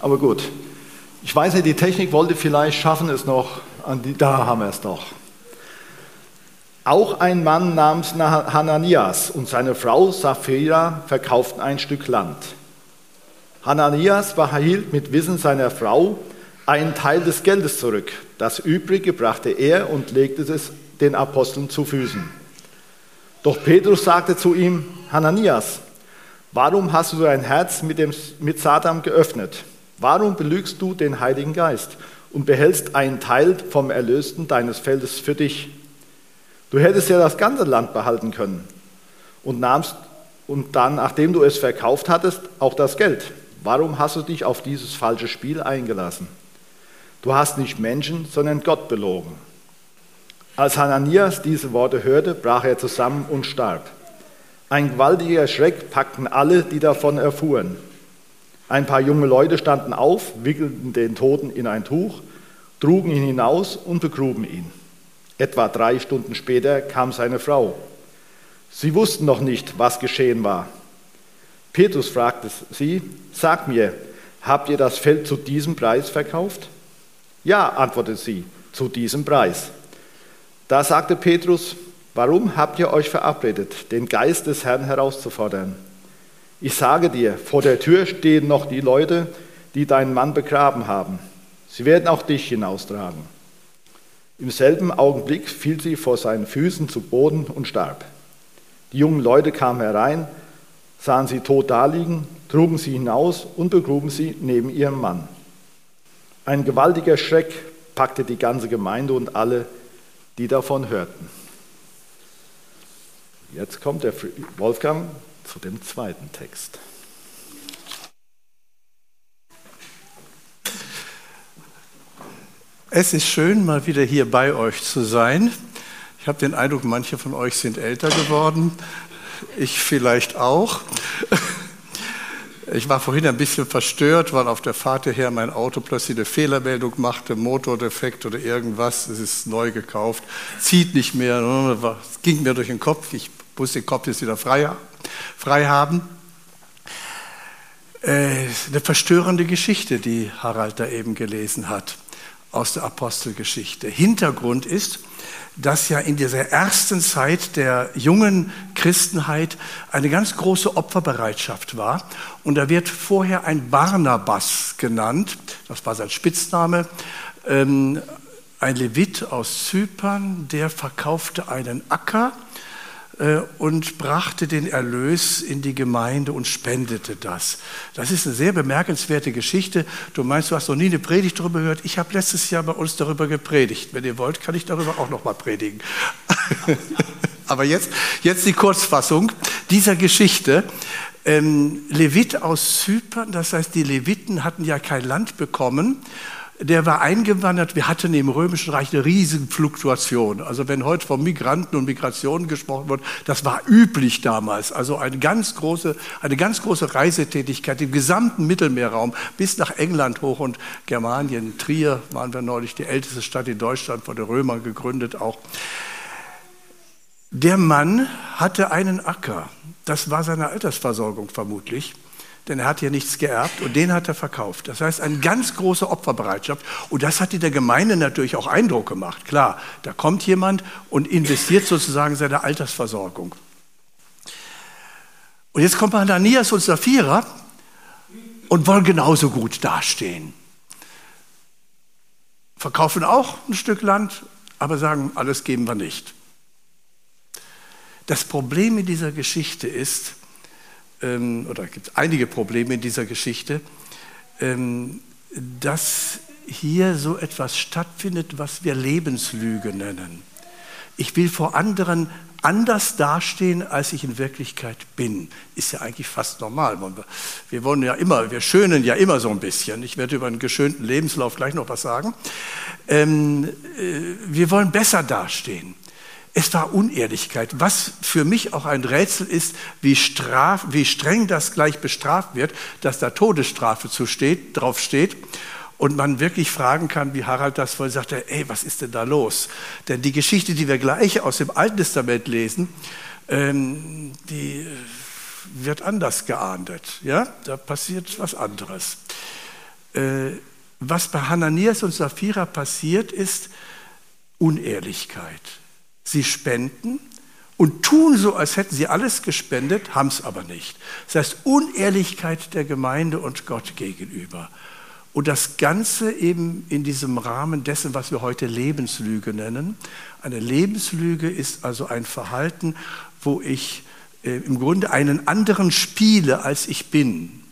Aber gut. Ich weiß nicht, die Technik wollte vielleicht schaffen es noch. Die, da haben wir es doch. Auch ein Mann namens Hananias und seine Frau Sapphira verkauften ein Stück Land. Hananias behielt mit Wissen seiner Frau einen Teil des Geldes zurück. Das Übrige brachte er und legte es den Aposteln zu Füßen. Doch Petrus sagte zu ihm, Hananias, warum hast du dein Herz mit, dem, mit Satan geöffnet? Warum belügst du den Heiligen Geist und behältst einen Teil vom Erlösten deines Feldes für dich? Du hättest ja das ganze Land behalten können und nahmst und dann, nachdem du es verkauft hattest, auch das Geld. Warum hast du dich auf dieses falsche Spiel eingelassen? Du hast nicht Menschen, sondern Gott belogen. Als Hananias diese Worte hörte, brach er zusammen und starb. Ein gewaltiger Schreck packten alle, die davon erfuhren. Ein paar junge Leute standen auf, wickelten den Toten in ein Tuch, trugen ihn hinaus und begruben ihn. Etwa drei Stunden später kam seine Frau. Sie wussten noch nicht, was geschehen war. Petrus fragte sie, sag mir, habt ihr das Feld zu diesem Preis verkauft? Ja, antwortete sie, zu diesem Preis. Da sagte Petrus, warum habt ihr euch verabredet, den Geist des Herrn herauszufordern? Ich sage dir, vor der Tür stehen noch die Leute, die deinen Mann begraben haben. Sie werden auch dich hinaustragen. Im selben Augenblick fiel sie vor seinen Füßen zu Boden und starb. Die jungen Leute kamen herein, sahen sie tot daliegen, trugen sie hinaus und begruben sie neben ihrem Mann. Ein gewaltiger Schreck packte die ganze Gemeinde und alle, die davon hörten. Jetzt kommt der Wolfgang zu dem zweiten Text. Es ist schön, mal wieder hier bei euch zu sein. Ich habe den Eindruck, manche von euch sind älter geworden. Ich vielleicht auch. Ich war vorhin ein bisschen verstört, weil auf der Fahrt hierher mein Auto plötzlich eine Fehlermeldung machte, Motordefekt oder irgendwas. Es ist neu gekauft, zieht nicht mehr. Es ging mir durch den Kopf. Ich muss den Kopf jetzt wieder frei frei haben. Äh, eine verstörende Geschichte, die Harald da eben gelesen hat aus der Apostelgeschichte. Hintergrund ist, dass ja in dieser ersten Zeit der jungen Christenheit eine ganz große Opferbereitschaft war. Und da wird vorher ein Barnabas genannt, das war sein Spitzname, ähm, ein Levit aus Zypern, der verkaufte einen Acker und brachte den Erlös in die Gemeinde und spendete das. Das ist eine sehr bemerkenswerte Geschichte. Du meinst, du hast noch nie eine Predigt darüber gehört? Ich habe letztes Jahr bei uns darüber gepredigt. Wenn ihr wollt, kann ich darüber auch noch mal predigen. Aber jetzt, jetzt die Kurzfassung dieser Geschichte. Ähm, Levit aus Zypern, das heißt, die Leviten hatten ja kein Land bekommen der war eingewandert. Wir hatten im Römischen Reich eine riesige Fluktuation. Also wenn heute von Migranten und Migration gesprochen wird, das war üblich damals. Also eine ganz große, eine ganz große Reisetätigkeit im gesamten Mittelmeerraum bis nach England hoch und Germanien. Trier waren wir neulich die älteste Stadt in Deutschland, von den Römern gegründet auch. Der Mann hatte einen Acker. Das war seine Altersversorgung vermutlich denn er hat ja nichts geerbt und den hat er verkauft. Das heißt, eine ganz große Opferbereitschaft. Und das hat in der Gemeinde natürlich auch Eindruck gemacht. Klar, da kommt jemand und investiert sozusagen seine Altersversorgung. Und jetzt kommt Ananias und Sapphira und wollen genauso gut dastehen. Verkaufen auch ein Stück Land, aber sagen, alles geben wir nicht. Das Problem in dieser Geschichte ist, ähm, oder gibt es einige Probleme in dieser Geschichte, ähm, dass hier so etwas stattfindet, was wir Lebenslüge nennen. Ich will vor anderen anders dastehen, als ich in Wirklichkeit bin. Ist ja eigentlich fast normal. Wir wollen ja immer, wir schönen ja immer so ein bisschen. Ich werde über einen geschönten Lebenslauf gleich noch was sagen. Ähm, äh, wir wollen besser dastehen. Es war Unehrlichkeit, was für mich auch ein Rätsel ist, wie, straf, wie streng das gleich bestraft wird, dass da Todesstrafe zu steht, drauf steht und man wirklich fragen kann, wie Harald das wohl sagte, ey, was ist denn da los? Denn die Geschichte, die wir gleich aus dem Alten Testament lesen, ähm, die wird anders geahndet. Ja, da passiert was anderes. äh, was bei Hananias und Sapphira passiert, ist Unehrlichkeit. Sie spenden und tun so, als hätten sie alles gespendet, haben es aber nicht. Das heißt Unehrlichkeit der Gemeinde und Gott gegenüber. Und das Ganze eben in diesem Rahmen dessen, was wir heute Lebenslüge nennen. Eine Lebenslüge ist also ein Verhalten, wo ich äh, im Grunde einen anderen spiele, als ich bin.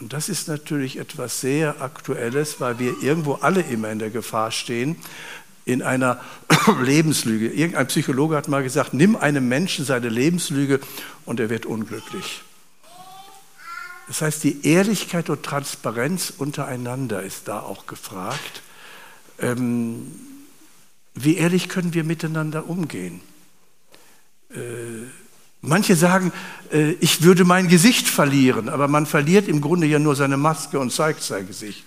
Und das ist natürlich etwas sehr Aktuelles, weil wir irgendwo alle immer in der Gefahr stehen, in einer Lebenslüge. Irgendein Psychologe hat mal gesagt, nimm einem Menschen seine Lebenslüge und er wird unglücklich. Das heißt, die Ehrlichkeit und Transparenz untereinander ist da auch gefragt. Ähm, wie ehrlich können wir miteinander umgehen? Äh, manche sagen, äh, ich würde mein Gesicht verlieren, aber man verliert im Grunde ja nur seine Maske und zeigt sein Gesicht.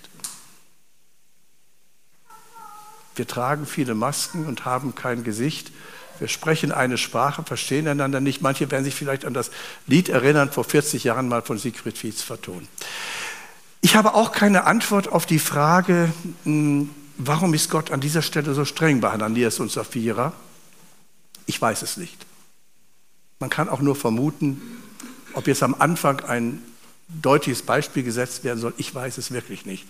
Wir tragen viele Masken und haben kein Gesicht. Wir sprechen eine Sprache, verstehen einander nicht. Manche werden sich vielleicht an das Lied erinnern, vor 40 Jahren mal von Siegfried Fietz vertont. Ich habe auch keine Antwort auf die Frage, hm, warum ist Gott an dieser Stelle so streng bei Hananias und Sapphira? Ich weiß es nicht. Man kann auch nur vermuten, ob jetzt am Anfang ein deutliches Beispiel gesetzt werden soll. Ich weiß es wirklich nicht.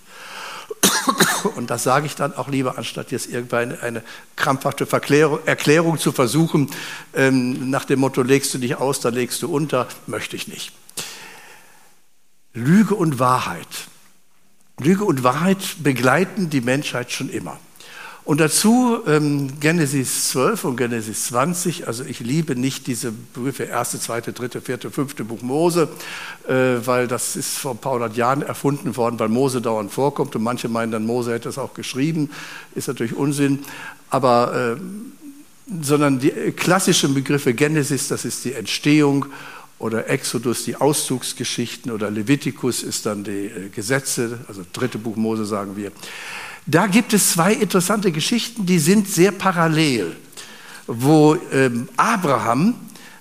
Und das sage ich dann auch lieber, anstatt jetzt irgendwann eine krampfhafte Verklärung, Erklärung zu versuchen, ähm, nach dem Motto, legst du dich aus, dann legst du unter, möchte ich nicht. Lüge und Wahrheit. Lüge und Wahrheit begleiten die Menschheit schon immer. Und dazu ähm, Genesis 12 und Genesis 20. Also ich liebe nicht diese Begriffe erste, zweite, dritte, vierte, fünfte Buch Mose, äh, weil das ist vor ein paar hundert Jahren erfunden worden, weil Mose dauernd vorkommt. Und manche meinen dann, Mose hätte es auch geschrieben. Ist natürlich Unsinn. Aber, äh, sondern die klassischen Begriffe Genesis, das ist die Entstehung oder Exodus die Auszugsgeschichten oder Levitikus ist dann die äh, Gesetze, also dritte Buch Mose sagen wir. Da gibt es zwei interessante Geschichten, die sind sehr parallel, wo ähm, Abraham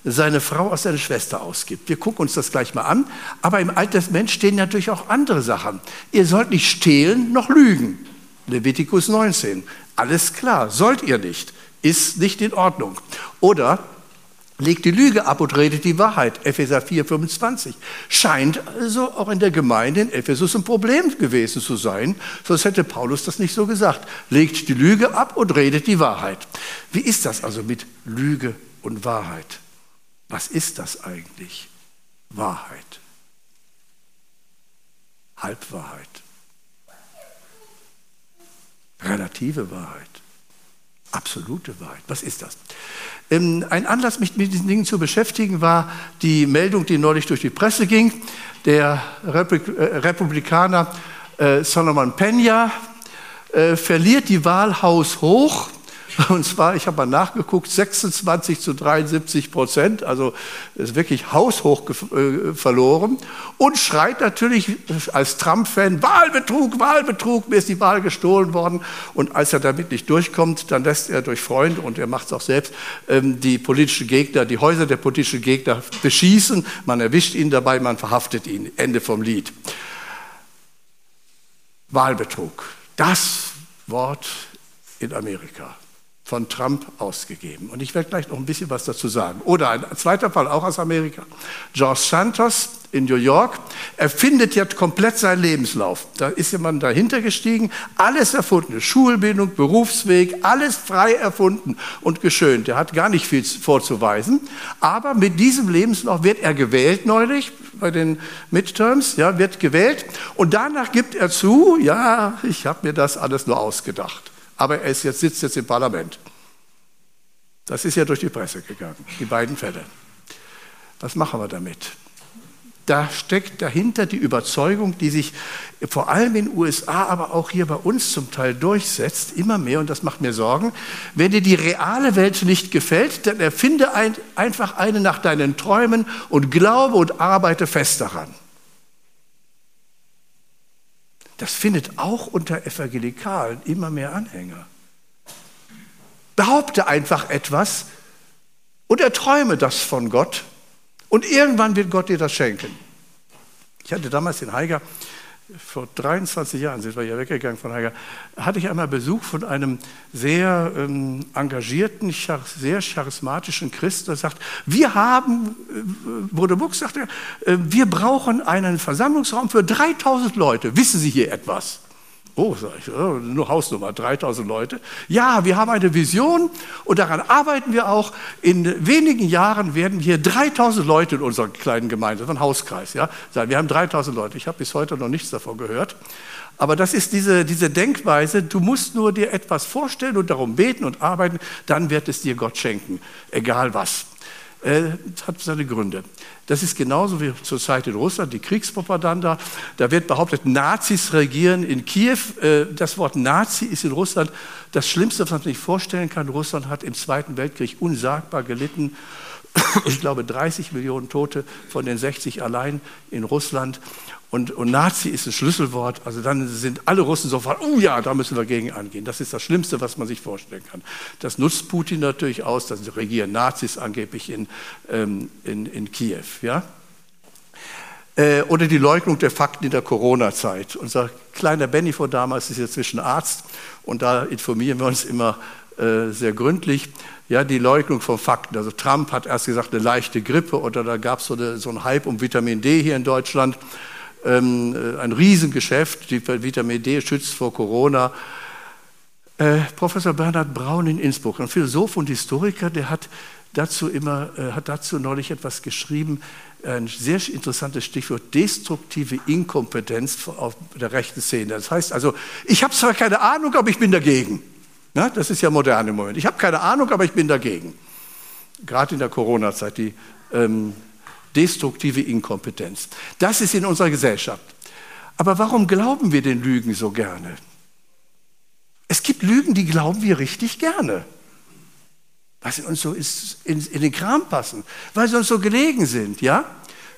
seine Frau aus seiner Schwester ausgibt. Wir gucken uns das gleich mal an. Aber im Alten Testament stehen natürlich auch andere Sachen. Ihr sollt nicht stehlen noch lügen. Levitikus 19. Alles klar, sollt ihr nicht. Ist nicht in Ordnung. Oder legt die Lüge ab und redet die Wahrheit. Epheser 4, 25. Scheint also auch in der Gemeinde in Ephesus ein Problem gewesen zu sein, sonst hätte Paulus das nicht so gesagt. Legt die Lüge ab und redet die Wahrheit. Wie ist das also mit Lüge und Wahrheit? Was ist das eigentlich? Wahrheit. Halbwahrheit. Relative Wahrheit. Absolute Wahrheit. Was ist das? Ähm, ein Anlass, mich mit diesen Dingen zu beschäftigen, war die Meldung, die neulich durch die Presse ging. Der äh, Republikaner äh, Solomon Peña äh, verliert die Wahl haushoch und zwar, ich habe mal nachgeguckt, 26 zu 73 Prozent, also ist wirklich haushoch äh, verloren. Und schreit natürlich als Trump-Fan, Wahlbetrug, Wahlbetrug, mir ist die Wahl gestohlen worden. Und als er damit nicht durchkommt, dann lässt er durch Freunde, und er macht es auch selbst, ähm, die politischen Gegner, die Häuser der politischen Gegner beschießen. Man erwischt ihn dabei, man verhaftet ihn. Ende vom Lied. Wahlbetrug. Das Wort in Amerika von Trump ausgegeben. Und ich werde gleich noch ein bisschen was dazu sagen. Oder ein zweiter Fall, auch aus Amerika. George Santos in New York erfindet jetzt komplett seinen Lebenslauf. Da ist jemand dahinter gestiegen, alles erfunden, Schulbildung, Berufsweg, alles frei erfunden und geschönt. Er hat gar nicht viel vorzuweisen. Aber mit diesem Lebenslauf wird er gewählt neulich bei den Midterms, ja, wird gewählt. Und danach gibt er zu, ja, ich habe mir das alles nur ausgedacht aber er ist jetzt, sitzt jetzt im Parlament. Das ist ja durch die Presse gegangen, die beiden Fälle. Was machen wir damit? Da steckt dahinter die Überzeugung, die sich vor allem in den USA, aber auch hier bei uns zum Teil durchsetzt, immer mehr, und das macht mir Sorgen, wenn dir die reale Welt nicht gefällt, dann erfinde ein, einfach eine nach deinen Träumen und glaube und arbeite fest daran. Das findet auch unter Evangelikalen immer mehr Anhänger. Behaupte einfach etwas und erträume das von Gott und irgendwann wird Gott dir das schenken. Ich hatte damals in Haiger vor 23 Jahren sind wir ja weggegangen von Hager, hatte ich einmal Besuch von einem sehr ähm, engagierten, sehr charismatischen Christ, der sagt, wir haben, äh, Bruder Buch sagte, äh, wir brauchen einen Versammlungsraum für 3000 Leute. Wissen Sie hier etwas? Oh, sag ich, oh, nur Hausnummer, 3000 Leute. Ja, wir haben eine Vision und daran arbeiten wir auch. In wenigen Jahren werden hier 3000 Leute in unserer kleinen Gemeinde, ein Hauskreis, ja, sein. Wir haben 3000 Leute. Ich habe bis heute noch nichts davon gehört. Aber das ist diese, diese Denkweise, du musst nur dir etwas vorstellen und darum beten und arbeiten, dann wird es dir Gott schenken, egal was. Äh, hat seine Gründe. Das ist genauso wie zur Zeit in Russland, die Kriegspropaganda. Da wird behauptet, Nazis regieren in Kiew. Äh, das Wort Nazi ist in Russland das Schlimmste, was man sich vorstellen kann. Russland hat im Zweiten Weltkrieg unsagbar gelitten. Ich glaube, 30 Millionen Tote von den 60 allein in Russland. Und, und, Nazi ist ein Schlüsselwort. Also dann sind alle Russen sofort, oh ja, da müssen wir gegen angehen. Das ist das Schlimmste, was man sich vorstellen kann. Das nutzt Putin natürlich aus. Das regieren Nazis angeblich in, ähm, in, in Kiew. Ja? Äh, oder die Leugnung der Fakten in der Corona-Zeit. Unser kleiner Benny von damals ist jetzt zwischen Arzt und da informieren wir uns immer äh, sehr gründlich. Ja, die Leugnung von Fakten. Also Trump hat erst gesagt, eine leichte Grippe oder da gab es so, so einen Hype um Vitamin D hier in Deutschland ähm, äh, ein Riesengeschäft, die Vitamin D schützt vor Corona. Äh, Professor Bernhard Braun in Innsbruck, ein Philosoph und Historiker, der hat dazu immer, äh, hat dazu neulich etwas geschrieben, ein sehr interessantes Stichwort, destruktive Inkompetenz auf der rechten Szene. Das heißt also, ich habe zwar keine Ahnung, aber ich bin dagegen. Ja, das ist ja modern im Moment. Ich habe keine Ahnung, aber ich bin dagegen. Gerade in der Corona-Zeit, die ähm, destruktive Inkompetenz. Das ist in unserer Gesellschaft. Aber warum glauben wir den Lügen so gerne? Es gibt Lügen, die glauben wir richtig gerne. Weil sie uns so in, in den Kram passen, weil sie uns so gelegen sind, ja?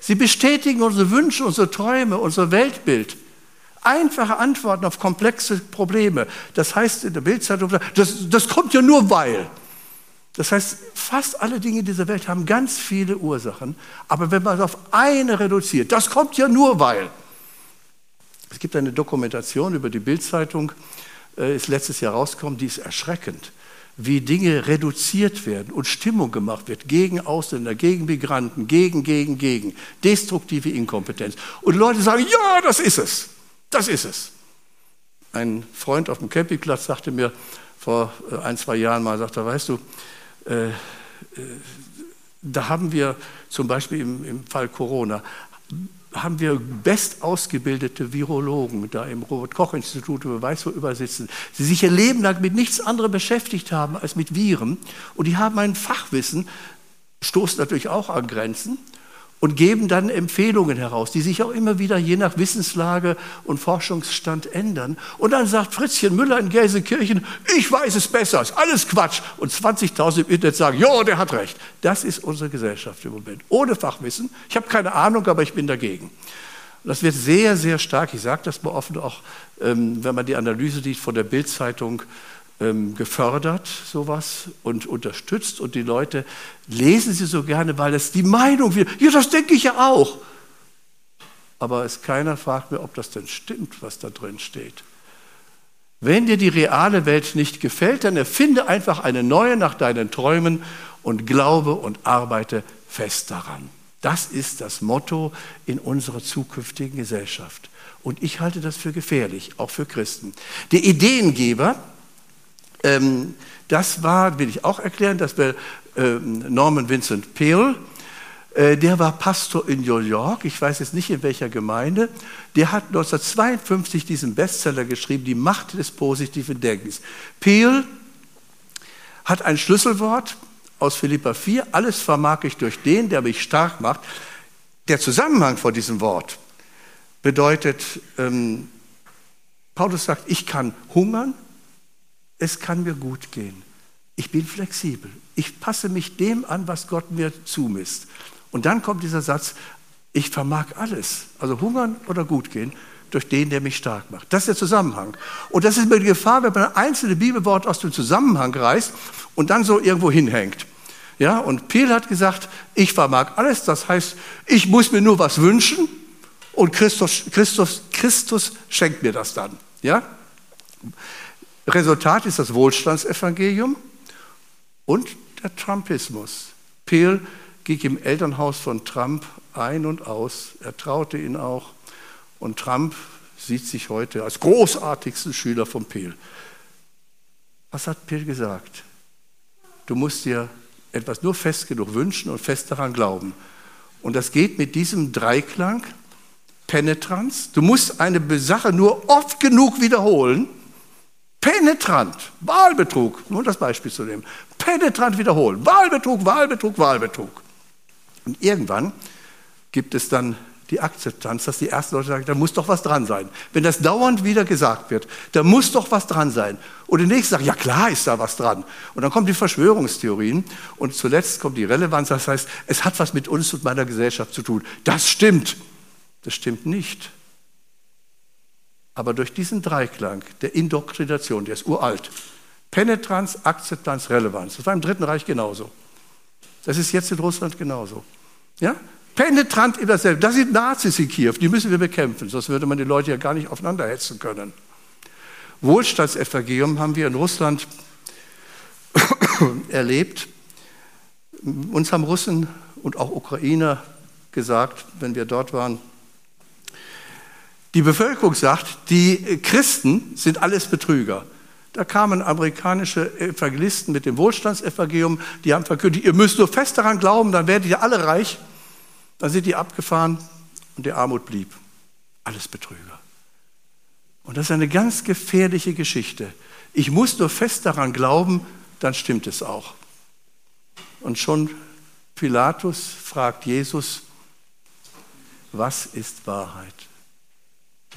Sie bestätigen unsere Wünsche, unsere Träume, unser Weltbild. Einfache Antworten auf komplexe Probleme. Das heißt in der Bildzeitung, das, das kommt ja nur weil. Das heißt, fast alle Dinge dieser Welt haben ganz viele Ursachen, aber wenn man es auf eine reduziert, das kommt ja nur weil. Es gibt eine Dokumentation über die Bildzeitung, äh, ist letztes Jahr rausgekommen, die ist erschreckend, wie Dinge reduziert werden und Stimmung gemacht wird gegen Ausländer, gegen Migranten, gegen, gegen, gegen, destruktive Inkompetenz. Und Leute sagen, ja, das ist es, das ist es. Ein Freund auf dem Campingplatz sagte mir vor äh, ein, zwei Jahren mal, sagte, weißt du, äh, äh, da haben wir zum Beispiel im, im Fall Corona, haben wir bestausgebildete Virologen da im Robert-Koch-Institut, über weiß wo übersitzen, die sich ihr Leben lang mit nichts anderem beschäftigt haben als mit Viren. Und die haben ein Fachwissen, stoßen natürlich auch an Grenzen und geben dann Empfehlungen heraus, die sich auch immer wieder je nach Wissenslage und Forschungsstand ändern. Und dann sagt Fritzchen Müller in Gelsenkirchen, ich weiß es besser, ist alles Quatsch. Und 20.000 im Internet sagen, ja, der hat recht. Das ist unsere Gesellschaft im Moment. Ohne Fachwissen. Ich habe keine Ahnung, aber ich bin dagegen. Das wird sehr, sehr stark, ich sage das mal offen auch, ähm, wenn man die Analyse sieht von der Bildzeitung, ähm, gefördert, sowas, und unterstützt. Und die Leute lesen sie so gerne, weil es die Meinung wird. Ja, das denke ich ja auch. Aber es keiner fragt mir, ob das denn stimmt, was da drin steht. Wenn dir die reale Welt nicht gefällt, dann erfinde einfach eine neue nach deinen Träumen und glaube und arbeite fest daran. Das ist das Motto in unserer zukünftigen Gesellschaft. Und ich halte das für gefährlich, auch für Christen. Der Ideengeber, ähm, das war, will ich auch erklären, das war ähm, Norman Vincent Peale. Äh, der war Pastor in New York, ich weiß jetzt nicht in welcher Gemeinde. Der hat 1952 diesen Bestseller geschrieben, Die Macht des positiven Denkens. Peale hat ein Schlüsselwort aus Philippa 4, alles vermag ich durch den, der mich stark macht. Der Zusammenhang vor diesem Wort bedeutet, ähm, Paulus sagt, ich kann hungern, es kann mir gut gehen. Ich bin flexibel. Ich passe mich dem an, was Gott mir zumisst. Und dann kommt dieser Satz, ich vermag alles, also hungern oder gut gehen, durch den, der mich stark macht. Das ist der Zusammenhang. Und das ist immer die Gefahr, wenn man ein einzelnes Bibelwort aus dem Zusammenhang reißt und dann so irgendwo hinhängt. Ja, und Piel hat gesagt, ich vermag alles, das heißt, ich muss mir nur was wünschen Und Christus, Christus, Christus schenkt mir das dann. Ja? Resultat ist das Wohlstandsevangelium und der Trumpismus. Peel ging im Elternhaus von Trump ein und aus. Er traute ihn auch. Und Trump sieht sich heute als großartigsten Schüler von Peel. Was hat Peel gesagt? Du musst dir etwas nur fest genug wünschen und fest daran glauben. Und das geht mit diesem Dreiklang, Penetranz. Du musst eine Sache nur oft genug wiederholen. Penetrant, Wahlbetrug, nur das Beispiel zu nehmen. Penetrant wiederholen, Wahlbetrug, Wahlbetrug, Wahlbetrug. Und irgendwann gibt es dann die Akzeptanz, dass die ersten Leute sagen, da muss doch was dran sein. Wenn das dauernd wieder gesagt wird, da muss doch was dran sein. Und die nächsten sagen, ja klar ist da was dran. Und dann kommen die Verschwörungstheorien und zuletzt kommt die Relevanz, das heißt, es hat was mit uns und meiner Gesellschaft zu tun. Das stimmt. Das stimmt nicht. Aber durch diesen Dreiklang der Indoktrination, der ist uralt, Penetranz, Akzeptanz, Relevanz, das war im Dritten Reich genauso. Das ist jetzt in Russland genauso. Ja? Penetrant in dasselbe. Das sind Nazis in Kiew, die müssen wir bekämpfen, sonst würde man die Leute ja gar nicht aufeinander hetzen können. Wohlstandsevangelium haben wir in Russland erlebt. Uns haben Russen und auch Ukrainer gesagt, wenn wir dort waren, die Bevölkerung sagt, die Christen sind alles Betrüger. Da kamen amerikanische Evangelisten mit dem Wohlstandsevangelium, die haben verkündigt, ihr müsst nur fest daran glauben, dann werdet ihr alle reich. Dann sind die abgefahren und der Armut blieb. Alles Betrüger. Und das ist eine ganz gefährliche Geschichte. Ich muss nur fest daran glauben, dann stimmt es auch. Und schon Pilatus fragt Jesus, was ist Wahrheit?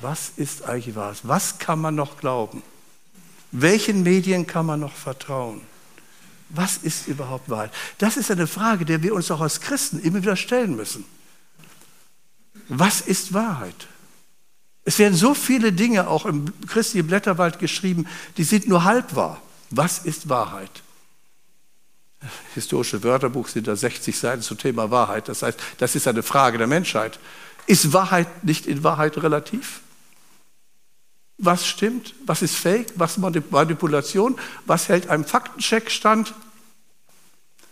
Was ist eigentlich Wahrheit? Was kann man noch glauben? Welchen Medien kann man noch vertrauen? Was ist überhaupt Wahrheit? Das ist eine Frage, der wir uns auch als Christen immer wieder stellen müssen. Was ist Wahrheit? Es werden so viele Dinge auch im christlichen Blätterwald geschrieben, die sind nur halb wahr. Was ist Wahrheit? Historische Wörterbuch sind da 60 Seiten zum Thema Wahrheit. Das heißt, das ist eine Frage der Menschheit. Ist Wahrheit nicht in Wahrheit relativ? Was stimmt? Was ist Fake? Was Manipulation? Was hält einem Faktencheck stand?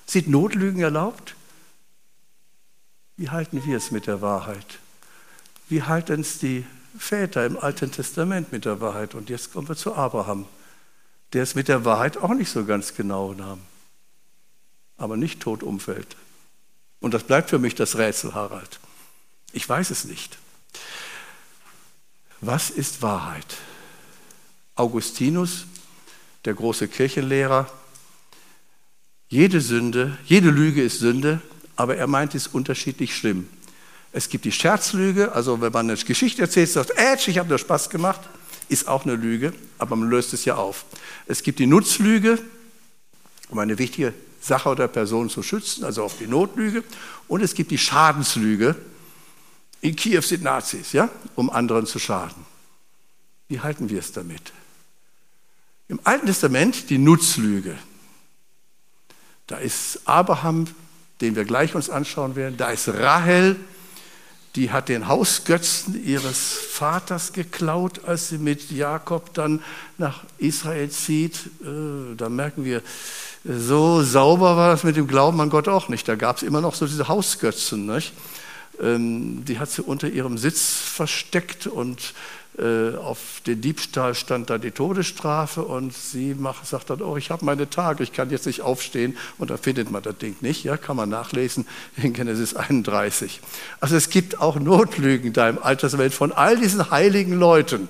Sind Notlügen erlaubt? Wie halten wir es mit der Wahrheit? Wie halten es die Väter im Alten Testament mit der Wahrheit? Und jetzt kommen wir zu Abraham, der es mit der Wahrheit auch nicht so ganz genau nahm, aber nicht tot umfällt. Und das bleibt für mich das Rätsel, Harald. Ich weiß es nicht. Was ist Wahrheit? Augustinus, der große Kirchenlehrer, jede Sünde, jede Lüge ist Sünde, aber er meint es unterschiedlich schlimm. Es gibt die Scherzlüge, also wenn man eine Geschichte erzählt, sagt, Ätsch, ich habe nur Spaß gemacht, ist auch eine Lüge, aber man löst es ja auf. Es gibt die Nutzlüge, um eine wichtige Sache oder Person zu schützen, also auf die Notlüge. Und es gibt die Schadenslüge, in Kiew sind Nazis, ja, um anderen zu schaden. Wie halten wir es damit? Im Alten Testament die Nutzlüge. Da ist Abraham, den wir gleich uns anschauen werden. Da ist Rahel, die hat den Hausgötzen ihres Vaters geklaut, als sie mit Jakob dann nach Israel zieht. Äh, da merken wir, so sauber war das mit dem Glauben an Gott auch nicht. Da gab es immer noch so diese Hausgötzen. Nicht? Ähm, die hat sie unter ihrem Sitz versteckt und äh, auf den Diebstahl stand da die Todesstrafe und sie macht, sagt dann, oh, ich habe meine Tage, ich kann jetzt nicht aufstehen und da findet man das Ding nicht. Ja, kann man nachlesen in Genesis 31. Also es gibt auch Notlügen da im Alten Testament von all diesen heiligen Leuten.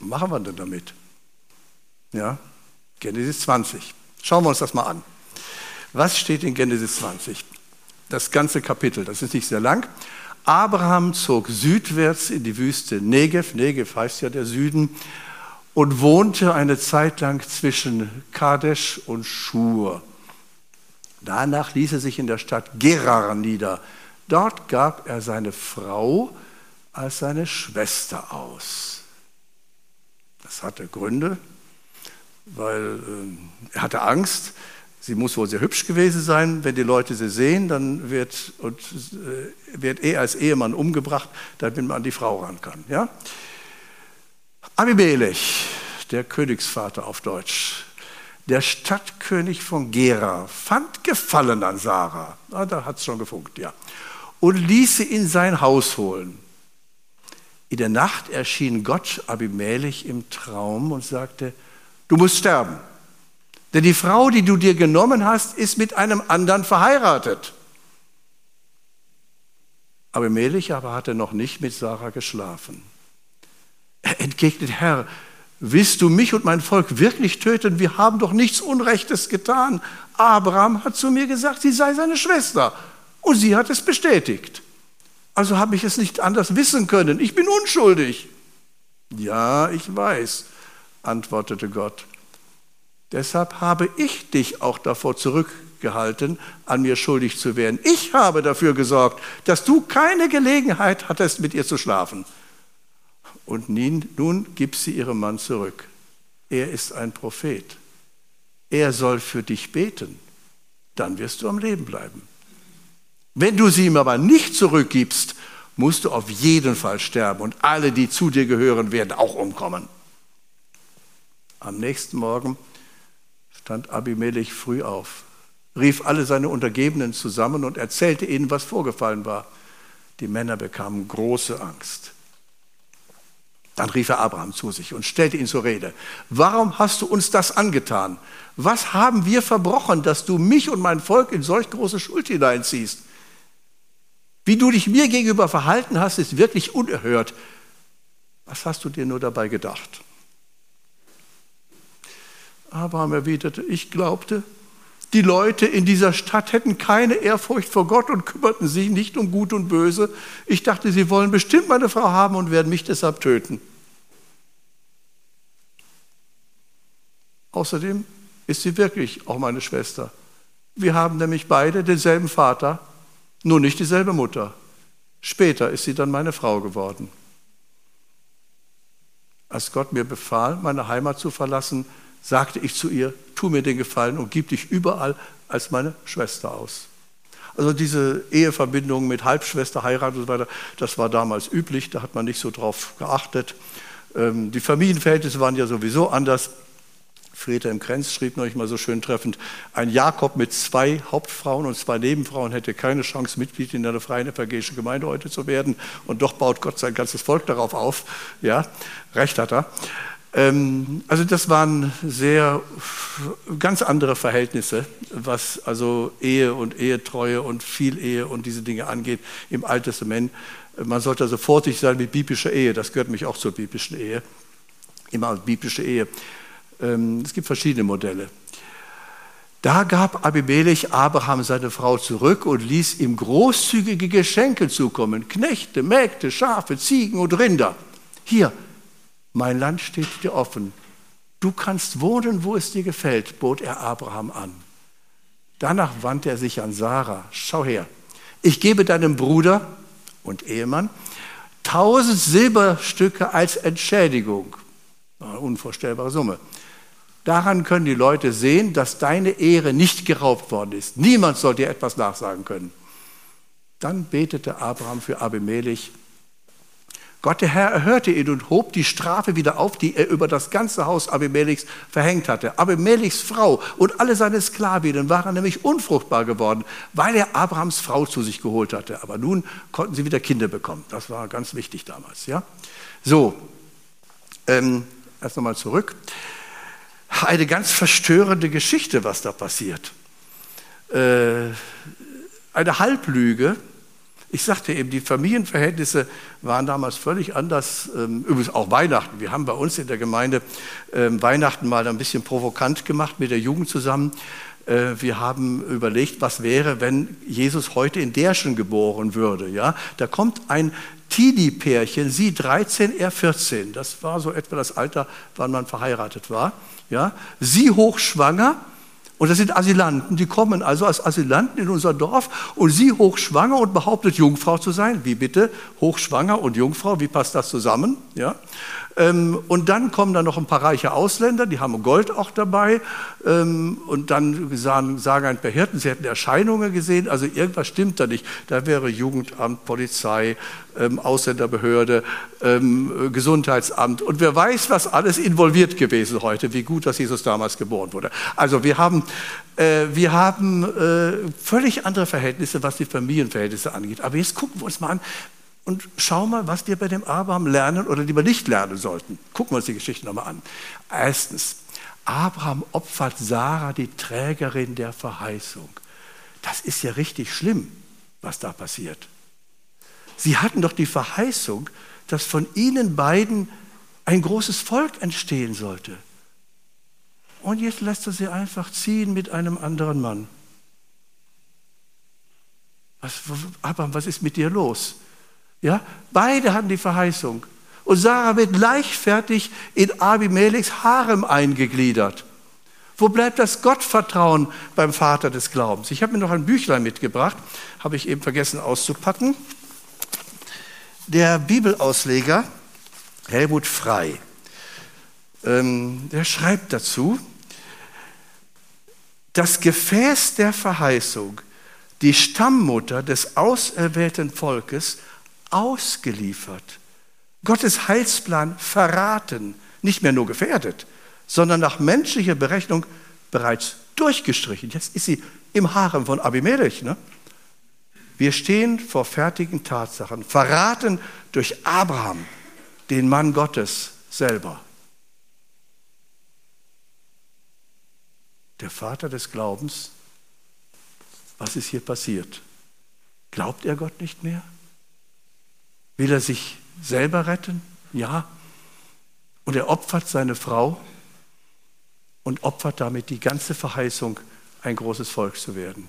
Was machen wir denn damit? Ja, Genesis 20. Schauen wir uns das mal an. Was steht in Genesis 20? Das ganze Kapitel. Das ist nicht sehr lang. Abraham zog südwärts in die Wüste Negev, Negev heißt ja der Süden, und wohnte eine Zeit lang zwischen Kadesh und Schur. Danach ließ er sich in der Stadt Gerar nieder. Dort gab er seine Frau als seine Schwester aus. Das hatte Gründe, weil äh, er hatte Angst, Sie muss wohl sehr hübsch gewesen sein. Wenn die Leute sie sehen, dann wird, und, äh, wird er als Ehemann umgebracht, damit man an die Frau ran kann. Ja? Abimelech, der Königsvater auf Deutsch, der Stadtkönig von Gera, fand Gefallen an Sarah. Ah, da hat es schon gefunkt, ja. Und ließ sie in sein Haus holen. In der Nacht erschien Gott Abimelech im Traum und sagte, du musst sterben. Denn die Frau, die du dir genommen hast, ist mit einem anderen verheiratet. Abimelech aber hatte noch nicht mit Sarah geschlafen. Er entgegnet, Herr, willst du mich und mein Volk wirklich töten? Wir haben doch nichts Unrechtes getan. Abraham hat zu mir gesagt, sie sei seine Schwester. Und sie hat es bestätigt. Also habe ich es nicht anders wissen können. Ich bin unschuldig. Ja, ich weiß, antwortete Gott. Deshalb habe ich dich auch davor zurückgehalten, an mir schuldig zu werden. Ich habe dafür gesorgt, dass du keine Gelegenheit hattest, mit ihr zu schlafen. Und nun gib sie ihrem Mann zurück. Er ist ein Prophet. Er soll für dich beten. Dann wirst du am Leben bleiben. Wenn du sie ihm aber nicht zurückgibst, musst du auf jeden Fall sterben und alle, die zu dir gehören, werden auch umkommen. Am nächsten Morgen stand Abimelech früh auf, rief alle seine Untergebenen zusammen und erzählte ihnen, was vorgefallen war. Die Männer bekamen große Angst. Dann rief er Abraham zu sich und stellte ihn zur Rede. Warum hast du uns das angetan? Was haben wir verbrochen, dass du mich und mein Volk in solch große Schuld hineinziehst? Wie du dich mir gegenüber verhalten hast, ist wirklich unerhört. Was hast du dir nur dabei gedacht? Abraham erwiderte, ich glaubte, die Leute in dieser Stadt hätten keine Ehrfurcht vor Gott und kümmerten sich nicht um Gut und Böse. Ich dachte, sie wollen bestimmt meine Frau haben und werden mich deshalb töten. Außerdem ist sie wirklich auch meine Schwester. Wir haben nämlich beide denselben Vater, nur nicht dieselbe Mutter. Später ist sie dann meine Frau geworden. Als Gott mir befahl, meine Heimat zu verlassen, sagte ich zu ihr, tu mir den Gefallen und gib dich überall als meine Schwester aus. Also diese Eheverbindung mit Halbschwester, Heirat und so weiter, das war damals üblich, da hat man nicht so drauf geachtet. Ähm, die Familienverhältnisse waren ja sowieso anders. Frieder im Krenz schrieb neulich mal so schön treffend, ein Jakob mit zwei Hauptfrauen und zwei Nebenfrauen hätte keine Chance, Mitglied in einer freien evangelischen Gemeinde heute zu werden. Und doch baut Gott sein ganzes Volk darauf auf. Ja, recht hat er. Ähm, also das waren sehr ganz andere Verhältnisse, was also Ehe und Ehetreue und Vielehe und diese Dinge angeht im Alten Testament. Man sollte also vorsichtig sein mit biblischer Ehe. Das gehört mich auch zur biblischen Ehe. Immer biblische Ehe. Ähm, es gibt verschiedene Modelle. Da gab Abimelech Abraham seine Frau zurück und ließ ihm großzügige Geschenke zukommen. Knechte, Mägde, Schafe, Ziegen und Rinder. Hier, mein Land steht dir offen. Du kannst wohnen, wo es dir gefällt, bot er Abraham an. Danach wandte er sich an Sarah. Schau her, ich gebe deinem Bruder und Ehemann tausend Silberstücke als Entschädigung. Eine unvorstellbare Summe. Daran können die Leute sehen, dass deine Ehre nicht geraubt worden ist. Niemand soll dir etwas nachsagen können. Dann betete Abraham für Abimelech Gott der Herr erhörte ihn und hob die Strafe wieder auf, die er über das ganze Haus Abimelechs verhängt hatte. Abimelechs Frau und alle seine Sklavinnen waren nämlich unfruchtbar geworden, weil er Abrahams Frau zu sich geholt hatte. Aber nun konnten sie wieder Kinder bekommen. Das war ganz wichtig damals. Ja? So, ähm, erst nochmal zurück. Eine ganz verstörende Geschichte, was da passiert. Äh, eine Halblüge, ich sagte eben, die Familienverhältnisse waren damals völlig anders. Ähm, übrigens auch Weihnachten. Wir haben bei uns in der Gemeinde ähm, Weihnachten mal ein bisschen provokant gemacht mit der Jugend zusammen. Äh, wir haben überlegt, was wäre, wenn Jesus heute in Derschen geboren würde. Ja, da kommt ein Teenie-Pärchen, sie 13, er 14. Das war so etwa das Alter, wann man verheiratet war. Ja, sie hochschwanger Und das sind Asylanten, die kommen also als Asylanten in unser Dorf und sie hochschwanger und behauptet Jungfrau zu sein. Wie bitte? Hochschwanger und Jungfrau, wie passt das zusammen? Ja? Ähm, und dann kommen da noch ein paar reiche Ausländer, die haben Gold auch dabei. Ähm, und dann sagen, sagen ein paar Hirten, sie hätten Erscheinungen gesehen. Also irgendwas stimmt da nicht. Da wäre Jugendamt, Polizei, ähm, Ausländerbehörde, Gesundheitsamt und wer weiß, was alles involviert gewesen heute. Wie gut, dass Jesus damals geboren wurde. Also wir haben, äh, wir haben äh, völlig andere Verhältnisse, was die Familienverhältnisse angeht. Aber jetzt gucken wir uns mal an, und schau mal, was wir bei dem Abraham lernen oder lieber nicht lernen sollten. Gucken wir uns die Geschichte nochmal an. Erstens, Abraham opfert Sarah, die Trägerin der Verheißung. Das ist ja richtig schlimm, was da passiert. Sie hatten doch die Verheißung, dass von ihnen beiden ein großes Volk entstehen sollte. Und jetzt lässt er sie einfach ziehen mit einem anderen Mann. Was, Abraham, was ist mit dir los? Ja, beide hatten die Verheißung. Und Sarah wird leichtfertig in Abimelechs Harem eingegliedert. Wo bleibt das Gottvertrauen beim Vater des Glaubens? Ich habe mir noch ein Büchlein mitgebracht, habe ich eben vergessen auszupacken. Der Bibelausleger Helmut Frei, ähm, der schreibt dazu, das Gefäß der Verheißung, die Stammmutter des auserwählten Volkes, ausgeliefert. Gottes Heilsplan verraten, nicht mehr nur gefährdet, sondern nach menschlicher Berechnung bereits durchgestrichen. Jetzt ist sie im Harem von Abimelech. Ne? Wir stehen vor fertigen Tatsachen, verraten durch Abraham, den Mann Gottes selber. Der Vater des Glaubens, was ist hier passiert? Glaubt er Gott nicht mehr? Will er sich selber retten? Ja. Und er opfert seine Frau und opfert damit die ganze Verheißung, ein großes Volk zu werden.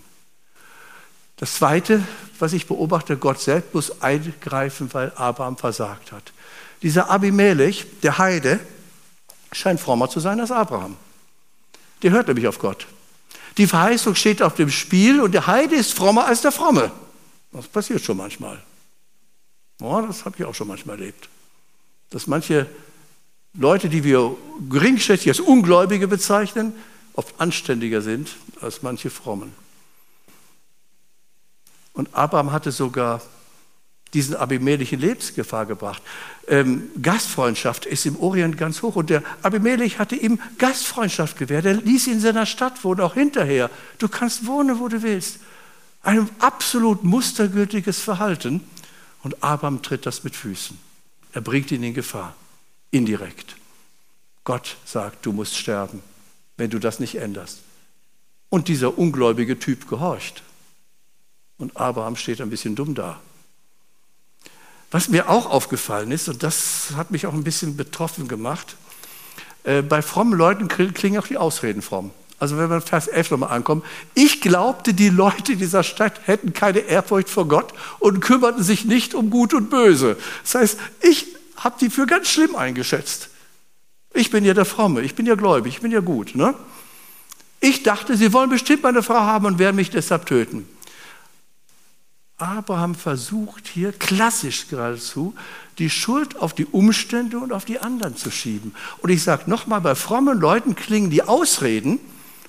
Das Zweite, was ich beobachte, Gott selbst muss eingreifen, weil Abraham versagt hat. Dieser Abimelech, der Heide, scheint frommer zu sein als Abraham. Der hört nämlich auf Gott. Die Verheißung steht auf dem Spiel und der Heide ist frommer als der Fromme. Das passiert schon manchmal. Oh, das habe ich auch schon manchmal erlebt. Dass manche Leute, die wir geringschätzig als Ungläubige bezeichnen, oft anständiger sind als manche Frommen. Und Abraham hatte sogar diesen Abimelech in Lebensgefahr gebracht. Ähm, Gastfreundschaft ist im Orient ganz hoch und der Abimelech hatte ihm Gastfreundschaft gewährt. Er ließ ihn in seiner Stadt wohnen, auch hinterher. Du kannst wohnen, wo du willst. Ein absolut mustergültiges Verhalten. Und Abraham tritt das mit Füßen. Er bringt ihn in Gefahr, indirekt. Gott sagt, du musst sterben, wenn du das nicht änderst. Und dieser ungläubige Typ gehorcht. Und Abraham steht ein bisschen dumm da. Was mir auch aufgefallen ist, und das hat mich auch ein bisschen betroffen gemacht, äh, bei frommen Leuten klingen auch die Ausreden fromm. Also wenn wir Vers 11 nochmal ankommen. Ich glaubte, die Leute dieser Stadt hätten keine Ehrfurcht vor Gott und kümmerten sich nicht um Gut und Böse. Das heißt, ich habe die für ganz schlimm eingeschätzt. Ich bin ja der Fromme, ich bin ja gläubig, ich bin ja gut. Ne? Ich dachte, sie wollen bestimmt meine Frau haben und werden mich deshalb töten. Abraham versucht hier klassisch geradezu, die Schuld auf die Umstände und auf die anderen zu schieben. Und ich sage nochmal, bei frommen Leuten klingen die Ausreden,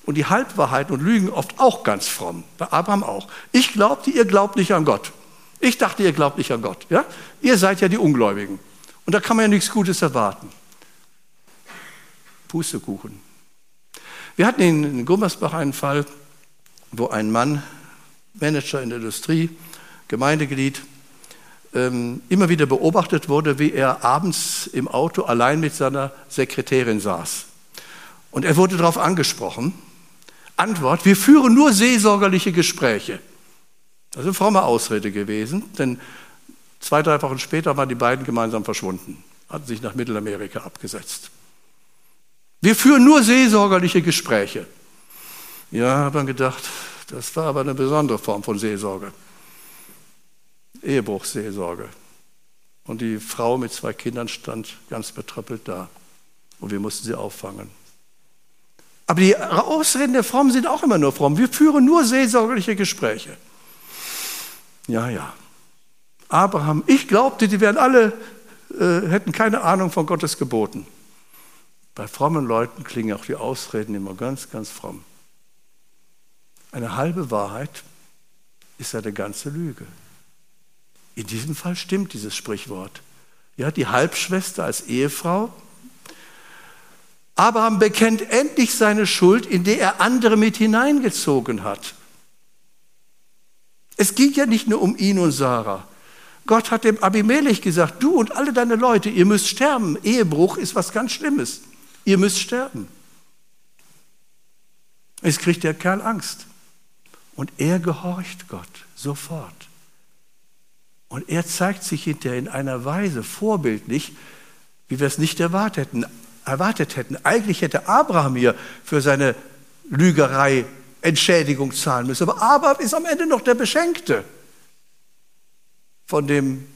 und die Halbwahrheiten und Lügen oft auch ganz fromm. Bei Abraham auch. Ich glaubte, ihr glaubt nicht an Gott. Ich dachte, ihr glaubt nicht an Gott. Ja? Ihr seid ja die Ungläubigen. Und da kann man ja nichts Gutes erwarten. Pustekuchen. Wir hatten in Gummersbach einen Fall, wo ein Mann, Manager in der Industrie, Gemeindeglied, ähm, immer wieder beobachtet wurde, wie er abends im Auto allein mit seiner Sekretärin saß. Und er wurde darauf angesprochen Antwort, wir führen nur seelsorgerliche Gespräche. Das ist eine fromme Ausrede gewesen, denn zwei, drei Wochen später waren die beiden gemeinsam verschwunden, hatten sich nach Mittelamerika abgesetzt. Wir führen nur seelsorgerliche Gespräche. Ja, habe dann gedacht, das war aber eine besondere Form von Seelsorge. Ehebruchsseelsorge. Und die Frau mit zwei Kindern stand ganz betröppelt da. Und wir mussten sie auffangen. Aber die Ausreden der Frommen sind auch immer nur fromm. Wir führen nur seelsorgerliche Gespräche. Ja, ja. Abraham, ich glaubte, die wären alle, äh, hätten keine Ahnung von Gottes Geboten. Bei frommen Leuten klingen auch die Ausreden immer ganz, ganz fromm. Eine halbe Wahrheit ist eine ganze Lüge. In diesem Fall stimmt dieses Sprichwort. Ja, die Halbschwester als Ehefrau. Abraham bekennt endlich seine Schuld, in der er andere mit hineingezogen hat. Es ging ja nicht nur um ihn und Sarah. Gott hat dem Abimelech gesagt, du und alle deine Leute, ihr müsst sterben. Ehebruch ist was ganz Schlimmes. Ihr müsst sterben. Es kriegt der Kerl Angst. Und er gehorcht Gott sofort. Und er zeigt sich hinterher in einer Weise vorbildlich, wie wir es nicht erwartet hätten. Erwartet hätten. Eigentlich hätte Abraham hier für seine Lügerei Entschädigung zahlen müssen. Aber Abraham ist am Ende noch der Beschenkte von dem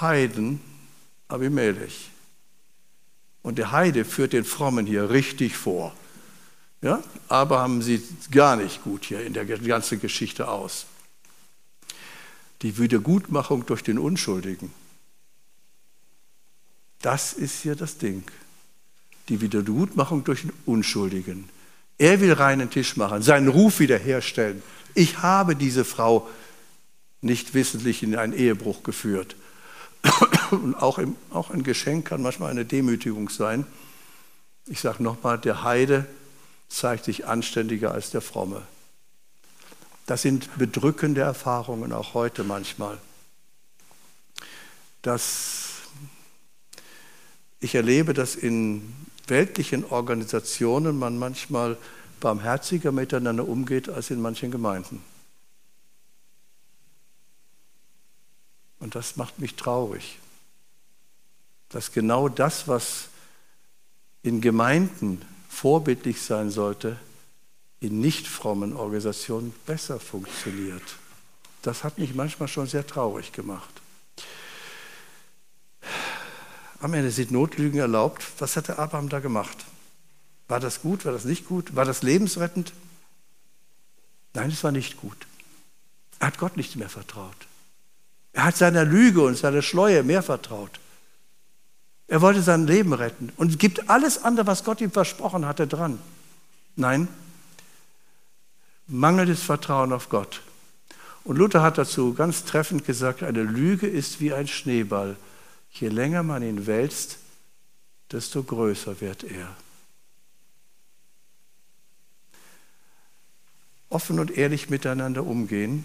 Heiden Abimelech. Und der Heide führt den Frommen hier richtig vor. Ja? Abraham sieht gar nicht gut hier in der ganzen Geschichte aus die Wiedergutmachung durch den Unschuldigen. Das ist hier das Ding. Die Wiedergutmachung durch den Unschuldigen. Er will reinen Tisch machen, seinen Ruf wiederherstellen. Ich habe diese Frau nicht wissentlich in einen Ehebruch geführt. Und auch, im, auch ein Geschenk kann manchmal eine Demütigung sein. Ich sage nochmal, der Heide zeigt sich anständiger als der Fromme. Das sind bedrückende Erfahrungen auch heute manchmal. Dass ich erlebe, dass in weltlichen Organisationen man manchmal barmherziger miteinander umgeht als in manchen Gemeinden. Und das macht mich traurig, dass genau das, was in Gemeinden vorbildlich sein sollte, in nicht frommen Organisationen besser funktioniert. Das hat mich manchmal schon sehr traurig gemacht. Am Ende sind Notlügen erlaubt. Was hat der Abraham da gemacht? War das gut? War das nicht gut? War das lebensrettend? Nein, es war nicht gut. Er hat Gott nicht mehr vertraut. Er hat seiner Lüge und seiner Schleue mehr vertraut. Er wollte sein Leben retten und gibt alles andere, was Gott ihm versprochen hatte, dran. Nein, mangelndes Vertrauen auf Gott. Und Luther hat dazu ganz treffend gesagt, eine Lüge ist wie ein Schneeball. Je länger man ihn wälzt, desto größer wird er. Offen und ehrlich miteinander umgehen,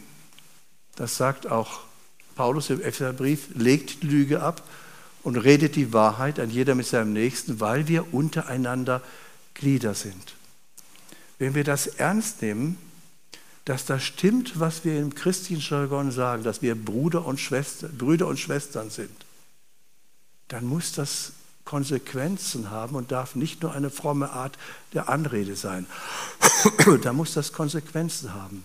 das sagt auch Paulus im Epheserbrief, legt Lüge ab und redet die Wahrheit an jeder mit seinem Nächsten, weil wir untereinander Glieder sind. Wenn wir das ernst nehmen, dass das stimmt, was wir im christlichen Jargon sagen, dass wir Bruder und Schwester, Brüder und Schwestern sind, dann muss das Konsequenzen haben und darf nicht nur eine fromme Art der Anrede sein. da muss das Konsequenzen haben,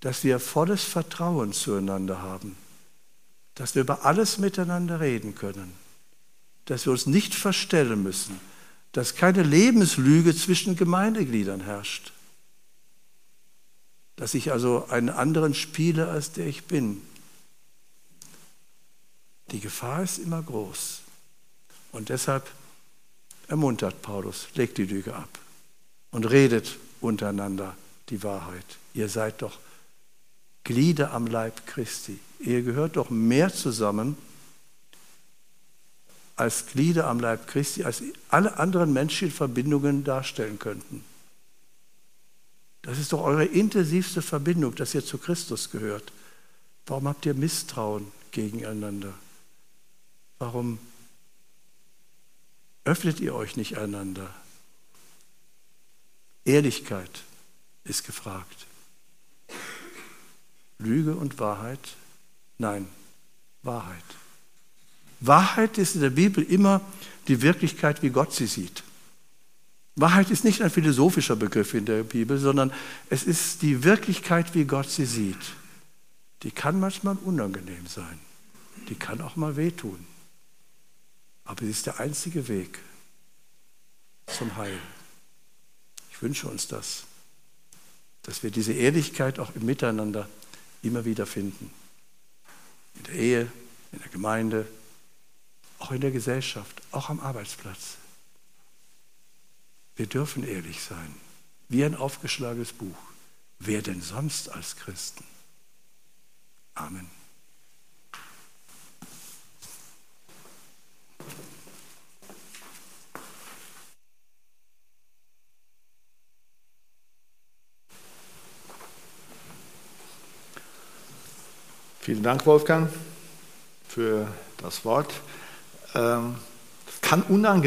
dass wir volles Vertrauen zueinander haben, dass wir über alles miteinander reden können, dass wir uns nicht verstellen müssen, dass keine Lebenslüge zwischen Gemeindegliedern herrscht dass ich also einen anderen spiele, als der ich bin. Die Gefahr ist immer groß. Und deshalb ermuntert Paulus, legt die Lüge ab und redet untereinander die Wahrheit. Ihr seid doch Glieder am Leib Christi. Ihr gehört doch mehr zusammen als Glieder am Leib Christi, als alle anderen menschlichen Verbindungen darstellen könnten. Das ist doch eure intensivste Verbindung, dass ihr zu Christus gehört. Warum habt ihr Misstrauen gegeneinander? Warum öffnet ihr euch nicht einander? Ehrlichkeit ist gefragt. Lüge und Wahrheit? Nein, Wahrheit. Wahrheit ist in der Bibel immer die Wirklichkeit, wie Gott sie sieht. Wahrheit ist nicht ein philosophischer Begriff in der Bibel, sondern es ist die Wirklichkeit, wie Gott sie sieht. Die kann manchmal unangenehm sein. Die kann auch mal wehtun. Aber sie ist der einzige Weg zum Heil. Ich wünsche uns das, dass wir diese Ehrlichkeit auch im Miteinander immer wieder finden. In der Ehe, in der Gemeinde, auch in der Gesellschaft, auch am Arbeitsplatz. Wir dürfen ehrlich sein, wie ein aufgeschlagenes Buch. Wer denn sonst als Christen? Amen. Vielen Dank, Wolfgang, für das Wort. Ähm, es kann unangenehm